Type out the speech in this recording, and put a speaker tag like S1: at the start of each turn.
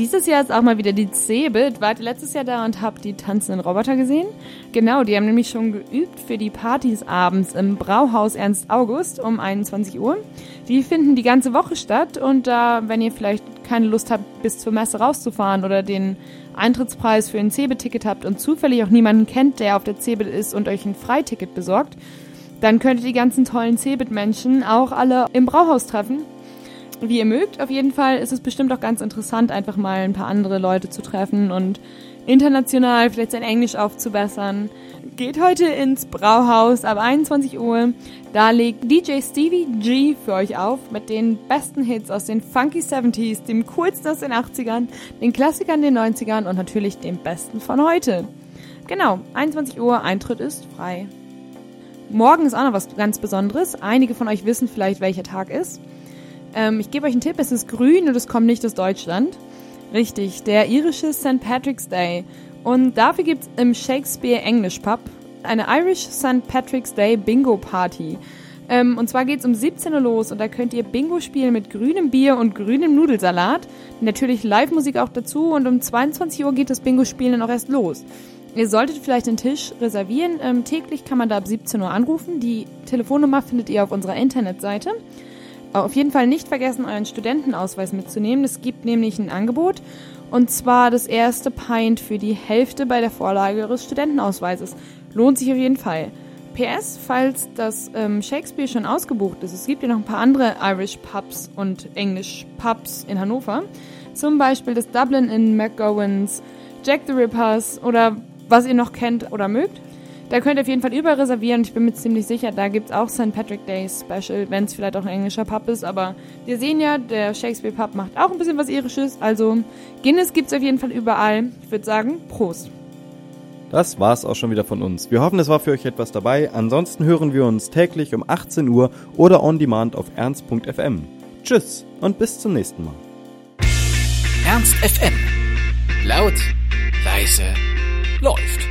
S1: Dieses Jahr ist auch mal wieder die Cebit. Wart ihr letztes Jahr da und habt die tanzenden Roboter gesehen? Genau, die haben nämlich schon geübt für die Partys abends im Brauhaus Ernst August um 21 Uhr. Die finden die ganze Woche statt und da, wenn ihr vielleicht keine Lust habt, bis zur Messe rauszufahren oder den Eintrittspreis für ein Cebit-Ticket habt und zufällig auch niemanden kennt, der auf der Cebit ist und euch ein Freiticket besorgt, dann könnt ihr die ganzen tollen Cebit-Menschen auch alle im Brauhaus treffen wie ihr mögt. Auf jeden Fall ist es bestimmt auch ganz interessant, einfach mal ein paar andere Leute zu treffen und international vielleicht sein Englisch aufzubessern. Geht heute ins Brauhaus ab 21 Uhr. Da legt DJ Stevie G für euch auf mit den besten Hits aus den Funky 70s, dem coolsten aus den 80ern, den Klassikern den 90ern und natürlich dem besten von heute. Genau, 21 Uhr, Eintritt ist frei. Morgen ist auch noch was ganz Besonderes. Einige von euch wissen vielleicht, welcher Tag ist. Ähm, ich gebe euch einen Tipp, es ist grün und es kommt nicht aus Deutschland. Richtig, der irische St. Patrick's Day. Und dafür gibt es im Shakespeare English Pub eine Irish St. Patrick's Day Bingo Party. Ähm, und zwar geht es um 17 Uhr los und da könnt ihr Bingo spielen mit grünem Bier und grünem Nudelsalat. Natürlich Live-Musik auch dazu und um 22 Uhr geht das Bingo-Spielen dann auch erst los. Ihr solltet vielleicht den Tisch reservieren. Ähm, täglich kann man da ab 17 Uhr anrufen. Die Telefonnummer findet ihr auf unserer Internetseite. Auf jeden Fall nicht vergessen, euren Studentenausweis mitzunehmen. Es gibt nämlich ein Angebot und zwar das erste Pint für die Hälfte bei der Vorlage eures Studentenausweises. Lohnt sich auf jeden Fall. PS, falls das ähm, Shakespeare schon ausgebucht ist, es gibt ja noch ein paar andere Irish Pubs und English Pubs in Hannover. Zum Beispiel das Dublin in McGowan's, Jack the Rippers oder was ihr noch kennt oder mögt. Da könnt ihr auf jeden Fall überall reservieren. Ich bin mir ziemlich sicher, da gibt es auch St. Patrick Day Special, wenn es vielleicht auch ein englischer Pub ist. Aber wir sehen ja, der Shakespeare Pub macht auch ein bisschen was Irisches. Also Guinness gibt es auf jeden Fall überall. Ich würde sagen, Prost.
S2: Das war's auch schon wieder von uns. Wir hoffen, es war für euch etwas dabei. Ansonsten hören wir uns täglich um 18 Uhr oder on demand auf ernst.fm. Tschüss und bis zum nächsten Mal.
S3: Ernst FM. Laut, leise, läuft.